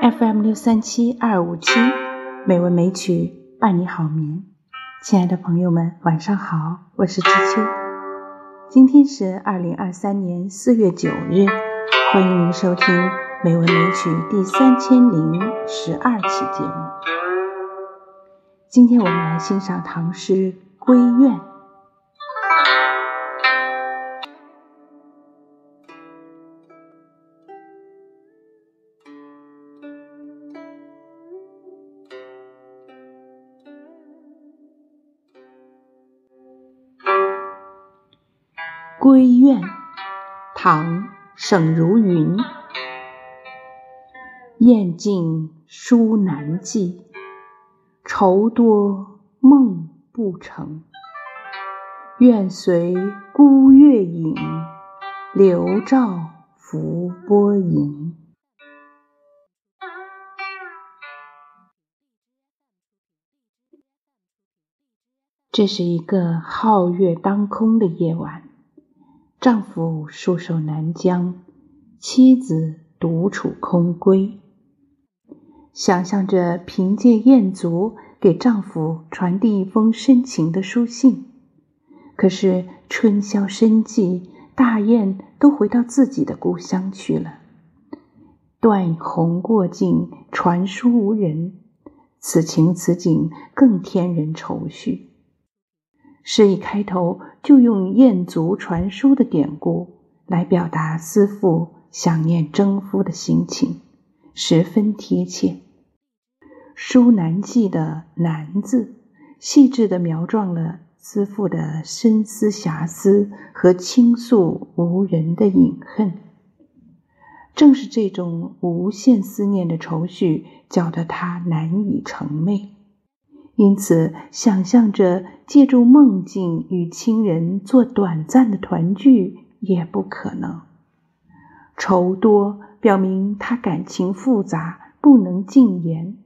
FM 六三七二五七美文美曲伴你好眠，亲爱的朋友们，晚上好，我是知秋。今天是二零二三年四月九日，欢迎您收听美文美曲第三千零十二期节目。今天我们来欣赏唐诗《闺怨》。《闺怨》唐·沈如云。雁尽书难寄，愁多梦不成。愿随孤月影，流照浮波盈。这是一个皓月当空的夜晚。丈夫戍守南疆，妻子独处空闺。想象着凭借雁足给丈夫传递一封深情的书信，可是春宵深寂，大雁都回到自己的故乡去了。断鸿过境，传书无人，此情此景更添人愁绪。诗一开头就用雁足传书的典故来表达思妇想念征夫的心情，十分贴切。书难寄的“难”字，细致地描状了思妇的深思遐思和倾诉无人的隐恨。正是这种无限思念的愁绪，搅得他难以成寐。因此，想象着借助梦境与亲人做短暂的团聚也不可能。愁多表明他感情复杂，不能尽言。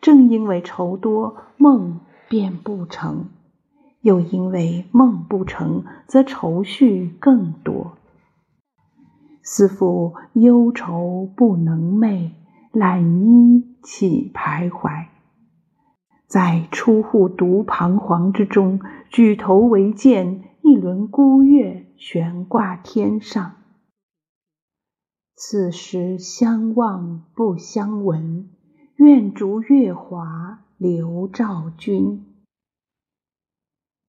正因为愁多，梦便不成；又因为梦不成，则愁绪更多。思妇忧愁不能寐，懒衣起徘徊。在出户独彷徨之中，举头唯见一轮孤月悬挂天上。此时相望不相闻，愿逐月华流照君。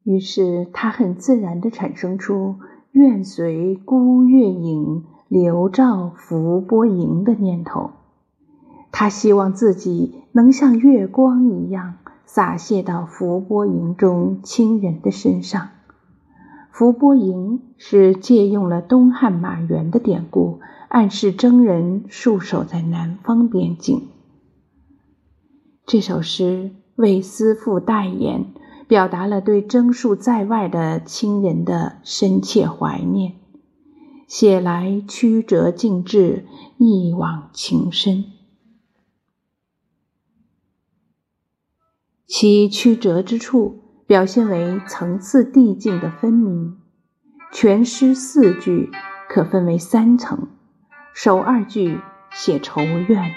于是他很自然地产生出“愿随孤月影，流照浮波盈”的念头。他希望自己能像月光一样。洒泻到伏波营中亲人的身上。伏波营是借用了东汉马援的典故，暗示征人戍守在南方边境。这首诗为思妇代言，表达了对征戍在外的亲人的深切怀念，写来曲折尽致，一往情深。其曲折之处，表现为层次递进的分明。全诗四句可分为三层：首二句写愁怨，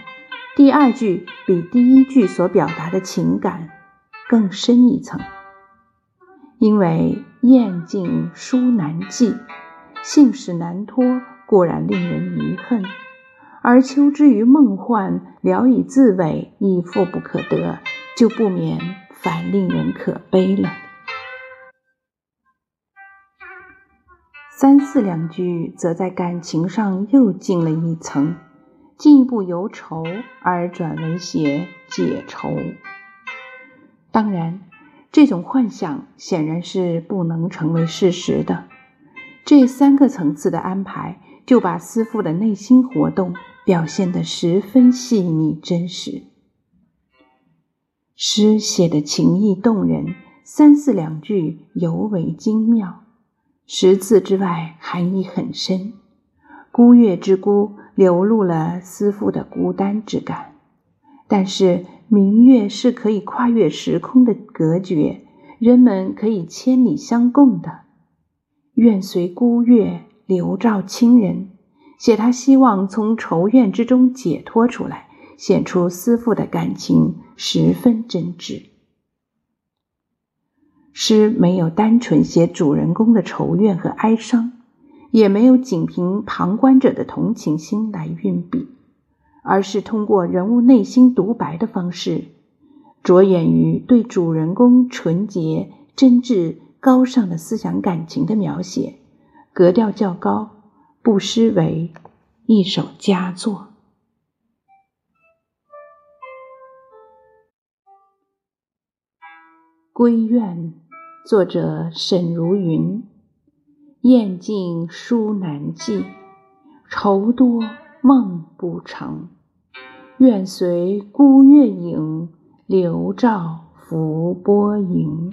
第二句比第一句所表达的情感更深一层。因为雁尽书难寄，信使难托，固然令人遗恨；而求之于梦幻，聊以自慰，亦复不可得。就不免反令人可悲了。三四两句则在感情上又进了一层，进一步由愁而转为写解愁。当然，这种幻想显然是不能成为事实的。这三个层次的安排，就把思妇的内心活动表现得十分细腻真实。诗写的情意动人，三四两句尤为精妙。十字之外，含义很深。孤月之孤，流露了思妇的孤单之感。但是明月是可以跨越时空的隔绝，人们可以千里相共的。愿随孤月流照亲人，写他希望从愁怨之中解脱出来。显出思妇的感情十分真挚。诗没有单纯写主人公的愁怨和哀伤，也没有仅凭旁观者的同情心来运笔，而是通过人物内心独白的方式，着眼于对主人公纯洁、真挚、高尚的思想感情的描写，格调较高。不失为一首佳作。归怨，作者沈如云。雁尽书难寄，愁多梦不成。愿随孤月影，留照浮波影。